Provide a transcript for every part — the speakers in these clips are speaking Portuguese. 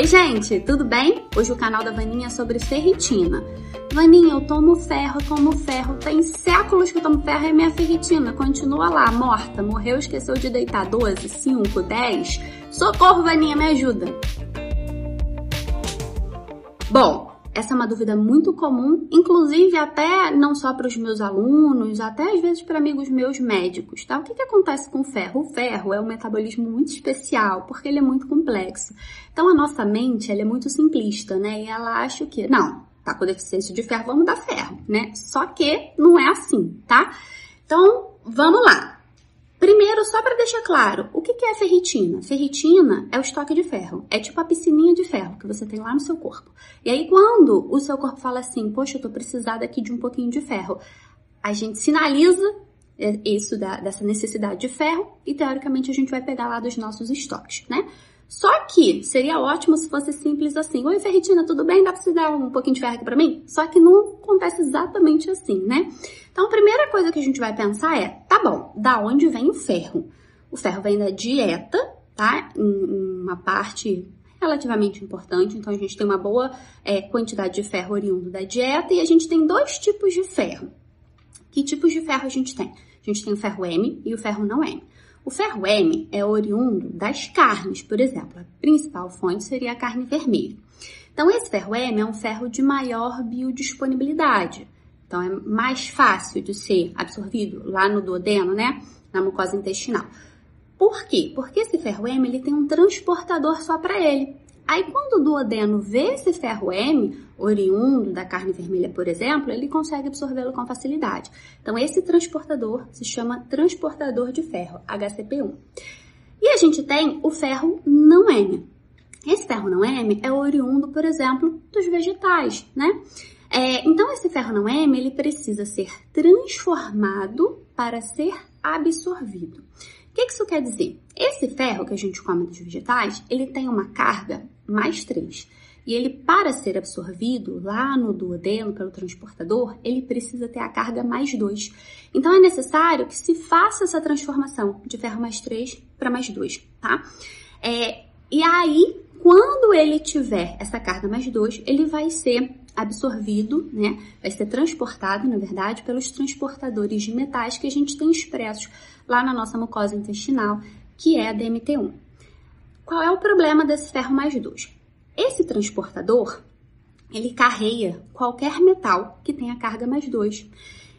Oi, gente, tudo bem? Hoje o canal da Vaninha é sobre ferritina. Vaninha, eu tomo ferro, tomo ferro. Tem séculos que eu tomo ferro e minha ferritina continua lá, morta. Morreu, esqueceu de deitar 12, 5, 10. Socorro, Vaninha, me ajuda. Bom, essa é uma dúvida muito comum, inclusive até não só para os meus alunos, até às vezes para amigos meus médicos, tá? O que, que acontece com o ferro? O ferro é um metabolismo muito especial, porque ele é muito complexo. Então a nossa mente, ela é muito simplista, né? E ela acha que, não, tá com deficiência de ferro, vamos dar ferro, né? Só que não é assim, tá? Então, vamos lá. Primeiro, só para deixar claro, o que é ferritina? Ferritina é o estoque de ferro, é tipo a piscininha de ferro que você tem lá no seu corpo. E aí, quando o seu corpo fala assim, poxa, eu tô precisando aqui de um pouquinho de ferro, a gente sinaliza isso da, dessa necessidade de ferro e teoricamente a gente vai pegar lá dos nossos estoques, né? Que seria ótimo se fosse simples assim. Oi, Ferritina, tudo bem? Dá pra você dar um pouquinho de ferro aqui pra mim? Só que não acontece exatamente assim, né? Então, a primeira coisa que a gente vai pensar é, tá bom, da onde vem o ferro? O ferro vem da dieta, tá? Em uma parte relativamente importante, então a gente tem uma boa é, quantidade de ferro oriundo da dieta e a gente tem dois tipos de ferro. Que tipos de ferro a gente tem? A gente tem o ferro M e o ferro não M. O ferro M é oriundo das carnes, por exemplo. A principal fonte seria a carne vermelha. Então, esse ferro M é um ferro de maior biodisponibilidade. Então, é mais fácil de ser absorvido lá no duodeno, né? Na mucosa intestinal. Por quê? Porque esse ferro M ele tem um transportador só para ele. Aí, quando o duodeno vê esse ferro M, oriundo da carne vermelha, por exemplo, ele consegue absorvê-lo com facilidade. Então, esse transportador se chama transportador de ferro, HCP1. E a gente tem o ferro não M. Esse ferro não M é oriundo, por exemplo, dos vegetais, né? É, então, esse ferro não M, ele precisa ser transformado para ser absorvido. O que isso quer dizer? Esse ferro que a gente come dos vegetais, ele tem uma carga mais 3. E ele, para ser absorvido lá no duodeno pelo transportador, ele precisa ter a carga mais 2. Então, é necessário que se faça essa transformação de ferro mais 3 para mais 2, tá? É, e aí, quando ele tiver essa carga mais 2, ele vai ser absorvido, né? Vai ser transportado, na verdade, pelos transportadores de metais que a gente tem expressos lá na nossa mucosa intestinal, que é a DMT1. Qual é o problema desse ferro mais 2? Esse transportador, ele carrega qualquer metal que tenha carga mais 2.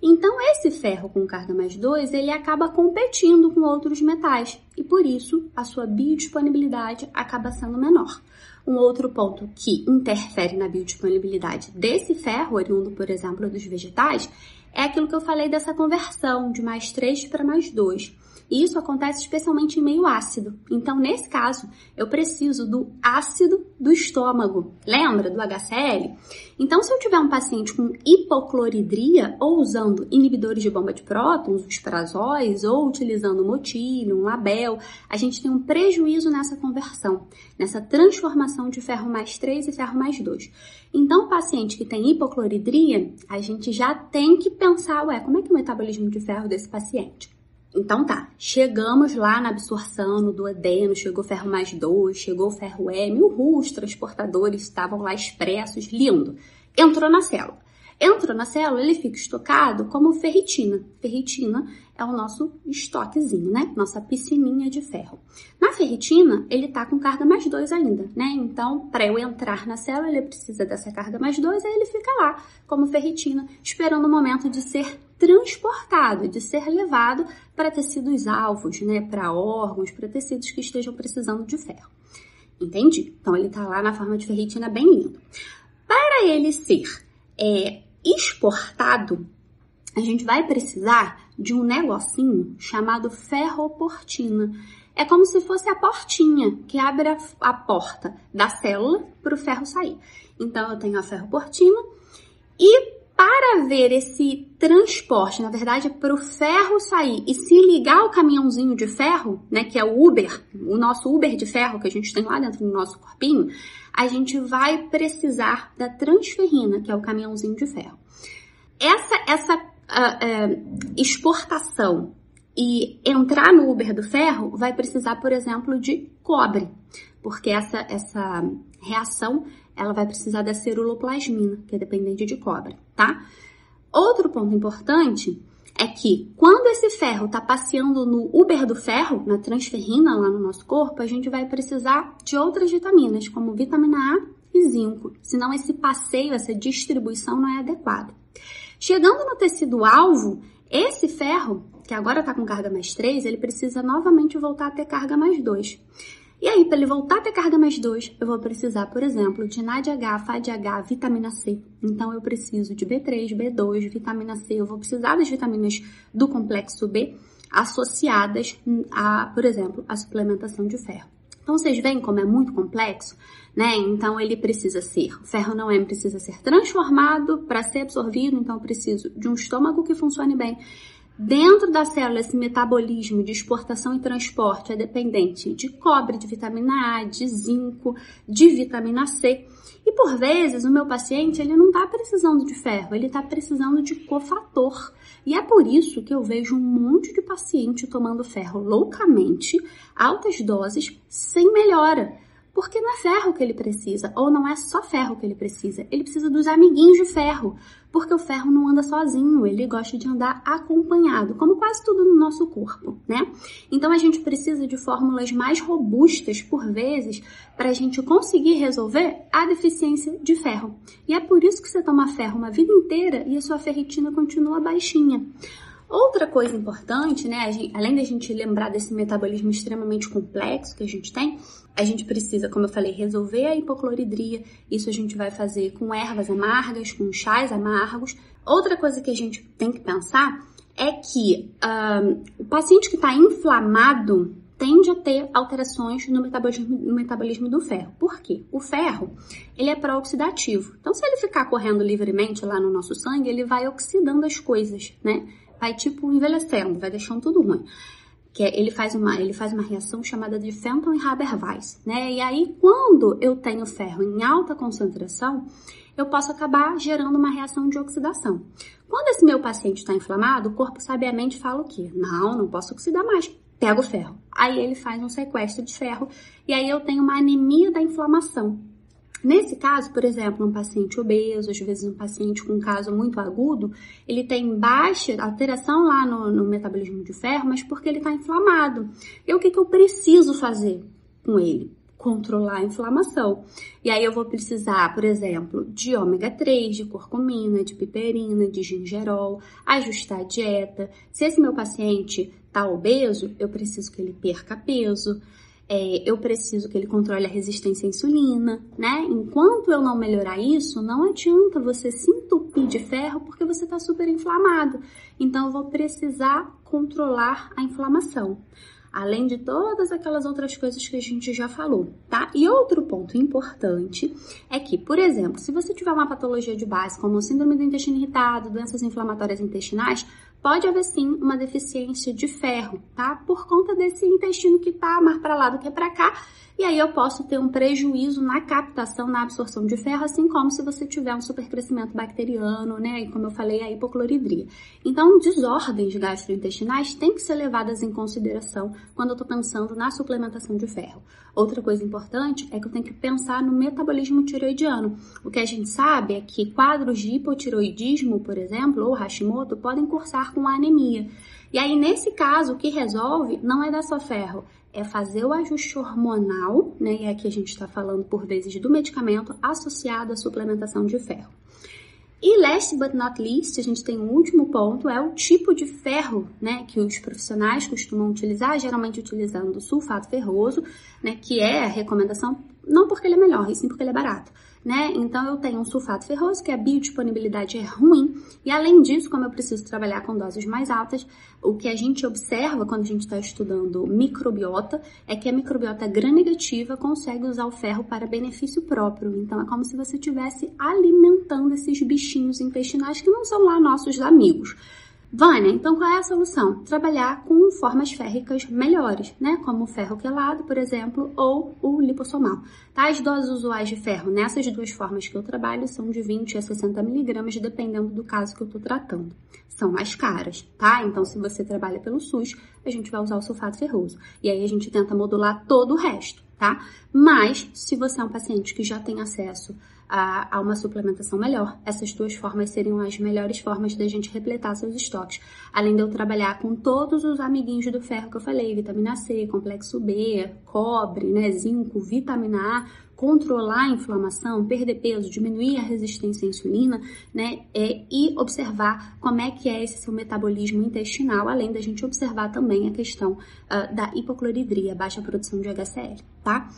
Então, esse ferro com carga mais 2, ele acaba competindo com outros metais e, por isso, a sua biodisponibilidade acaba sendo menor. Um outro ponto que interfere na biodisponibilidade desse ferro, oriundo, por exemplo, dos vegetais, é aquilo que eu falei dessa conversão de mais 3 para mais 2. E isso acontece especialmente em meio ácido. Então, nesse caso, eu preciso do ácido do estômago. Lembra do HCl? Então, se eu tiver um paciente com hipocloridria ou usando inibidores de bomba de prótons, os prazóis, ou utilizando motílio, um label, a gente tem um prejuízo nessa conversão, nessa transformação de ferro mais 3 e ferro mais 2. Então, o paciente que tem hipocloridria, a gente já tem que pensar, ué, como é que é o metabolismo de ferro desse paciente? Então tá, chegamos lá na absorção, no duodeno, chegou ferro mais 2, chegou ferro M, uhul, os transportadores estavam lá expressos, lindo. Entrou na célula. Entrou na célula, ele fica estocado como ferritina. Ferritina é o nosso estoquezinho, né? Nossa piscininha de ferro. Na ferritina, ele tá com carga mais 2 ainda, né? Então, para eu entrar na célula, ele precisa dessa carga mais 2, aí ele fica lá como ferritina, esperando o momento de ser transportado, de ser levado para tecidos alvos, né? Para órgãos, para tecidos que estejam precisando de ferro. Entendi? Então, ele tá lá na forma de ferritina bem lindo. Para ele ser é, exportado, a gente vai precisar de um negocinho chamado ferroportina. É como se fosse a portinha que abre a, a porta da célula para o ferro sair. Então, eu tenho a ferroportina e para ver esse transporte, na verdade, para o ferro sair e se ligar ao caminhãozinho de ferro, né, que é o Uber, o nosso Uber de ferro que a gente tem lá dentro do nosso corpinho, a gente vai precisar da transferrina, que é o caminhãozinho de ferro. Essa, essa uh, uh, exportação e entrar no Uber do ferro vai precisar, por exemplo, de cobre, porque essa, essa reação, ela vai precisar da ceruloplasmina, que é dependente de cobre, tá? Outro ponto importante é que quando esse ferro está passeando no Uber do ferro, na transferrina lá no nosso corpo, a gente vai precisar de outras vitaminas, como vitamina A e zinco, senão esse passeio, essa distribuição não é adequada. Chegando no tecido alvo, esse ferro, que agora está com carga mais 3, ele precisa novamente voltar a ter carga mais 2. E aí, para ele voltar a ter carga mais 2, eu vou precisar, por exemplo, de NADH, FADH, vitamina C. Então, eu preciso de B3, B2, vitamina C. Eu vou precisar das vitaminas do complexo B associadas a, por exemplo, a suplementação de ferro. Então, vocês veem como é muito complexo, né? Então, ele precisa ser, o ferro não é, precisa ser transformado para ser absorvido, então eu preciso de um estômago que funcione bem. Dentro da célula, esse metabolismo de exportação e transporte é dependente de cobre, de vitamina A, de zinco, de vitamina C. E por vezes o meu paciente ele não está precisando de ferro, ele está precisando de cofator. E é por isso que eu vejo um monte de paciente tomando ferro loucamente, altas doses, sem melhora. Porque não é ferro que ele precisa, ou não é só ferro que ele precisa, ele precisa dos amiguinhos de ferro, porque o ferro não anda sozinho, ele gosta de andar acompanhado, como quase tudo no nosso corpo, né? Então a gente precisa de fórmulas mais robustas, por vezes, para a gente conseguir resolver a deficiência de ferro. E é por isso que você toma ferro uma vida inteira e a sua ferritina continua baixinha. Outra coisa importante, né, gente, além da gente lembrar desse metabolismo extremamente complexo que a gente tem, a gente precisa, como eu falei, resolver a hipocloridria. Isso a gente vai fazer com ervas amargas, com chás amargos. Outra coisa que a gente tem que pensar é que um, o paciente que está inflamado tende a ter alterações no metabolismo, no metabolismo, do ferro. Por quê? O ferro, ele é pró-oxidativo. Então, se ele ficar correndo livremente lá no nosso sangue, ele vai oxidando as coisas, né? vai tipo envelhecendo, vai deixando tudo ruim. Que é, ele faz uma, ele faz uma reação chamada de Fenton e Haber-Weiss, né? E aí quando eu tenho ferro em alta concentração, eu posso acabar gerando uma reação de oxidação. Quando esse meu paciente está inflamado, o corpo sabiamente fala o quê? Não, não posso oxidar mais. Pega o ferro. Aí ele faz um sequestro de ferro e aí eu tenho uma anemia da inflamação. Nesse caso, por exemplo, um paciente obeso, às vezes um paciente com um caso muito agudo, ele tem baixa alteração lá no, no metabolismo de ferro, mas porque ele está inflamado. E o que, que eu preciso fazer com ele? Controlar a inflamação. E aí eu vou precisar, por exemplo, de ômega 3, de curcumina, de piperina, de gingerol, ajustar a dieta. Se esse meu paciente está obeso, eu preciso que ele perca peso é, eu preciso que ele controle a resistência à insulina, né? Enquanto eu não melhorar isso, não adianta você se entupir de ferro porque você está super inflamado. Então, eu vou precisar controlar a inflamação. Além de todas aquelas outras coisas que a gente já falou, tá? E outro ponto importante é que, por exemplo, se você tiver uma patologia de base, como síndrome do intestino irritado, doenças inflamatórias intestinais, pode haver sim uma deficiência de ferro, tá? Por conta desse intestino que tá mais para lá do que para cá, e aí eu posso ter um prejuízo na captação, na absorção de ferro, assim como se você tiver um supercrescimento bacteriano, né? E como eu falei, a hipocloridria. Então, desordens gastrointestinais têm que ser levadas em consideração quando eu estou pensando na suplementação de ferro. Outra coisa importante é que eu tenho que pensar no metabolismo tiroidiano. O que a gente sabe é que quadros de hipotiroidismo, por exemplo, ou Hashimoto, podem cursar com anemia. E aí, nesse caso, o que resolve não é dar só ferro, é fazer o ajuste hormonal, né? E aqui a gente está falando por vezes do medicamento associado à suplementação de ferro. E last but not least, a gente tem um último ponto, é o tipo de ferro, né, que os profissionais costumam utilizar, geralmente utilizando sulfato ferroso, né, que é a recomendação, não porque ele é melhor, e sim porque ele é barato né? Então eu tenho um sulfato ferroso, que a biodisponibilidade é ruim, e além disso, como eu preciso trabalhar com doses mais altas, o que a gente observa quando a gente está estudando microbiota é que a microbiota gram-negativa consegue usar o ferro para benefício próprio. Então é como se você estivesse alimentando esses bichinhos intestinais que não são lá nossos amigos. Vânia, então qual é a solução? Trabalhar com formas férricas melhores, né? Como o ferro quelado, por exemplo, ou o lipossomal. Tá? As doses usuais de ferro nessas duas formas que eu trabalho são de 20 a 60 miligramas, dependendo do caso que eu estou tratando. São mais caras, tá? Então, se você trabalha pelo SUS, a gente vai usar o sulfato ferroso. E aí a gente tenta modular todo o resto tá? Mas, se você é um paciente que já tem acesso a, a, uma suplementação melhor, essas duas formas seriam as melhores formas da gente repletar seus estoques. Além de eu trabalhar com todos os amiguinhos do ferro que eu falei, vitamina C, complexo B, cobre, né, zinco, vitamina A, controlar a inflamação, perder peso, diminuir a resistência à insulina, né, é, e observar como é que é esse seu metabolismo intestinal, além da gente observar também a questão uh, da hipocloridria, baixa produção de HCl, tá?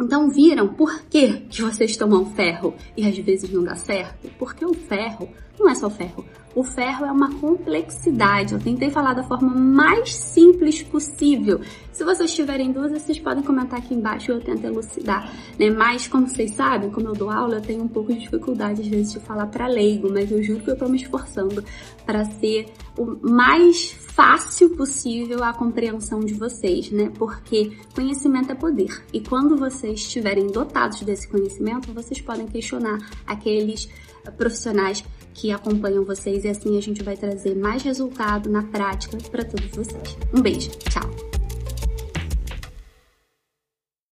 Então viram por que, que vocês tomam ferro e às vezes não dá certo? Porque o ferro não é só ferro. O ferro é uma complexidade. Eu tentei falar da forma mais simples possível. Se vocês tiverem dúvidas, vocês podem comentar aqui embaixo e eu tento elucidar. Né? Mas, como vocês sabem, como eu dou aula, eu tenho um pouco de dificuldade às vezes de falar para leigo, mas eu juro que eu estou me esforçando para ser o mais fácil possível a compreensão de vocês, né? Porque conhecimento é poder. E quando vocês estiverem dotados desse conhecimento, vocês podem questionar aqueles profissionais que acompanham vocês e assim a gente vai trazer mais resultado na prática para todos vocês. Um beijo, tchau!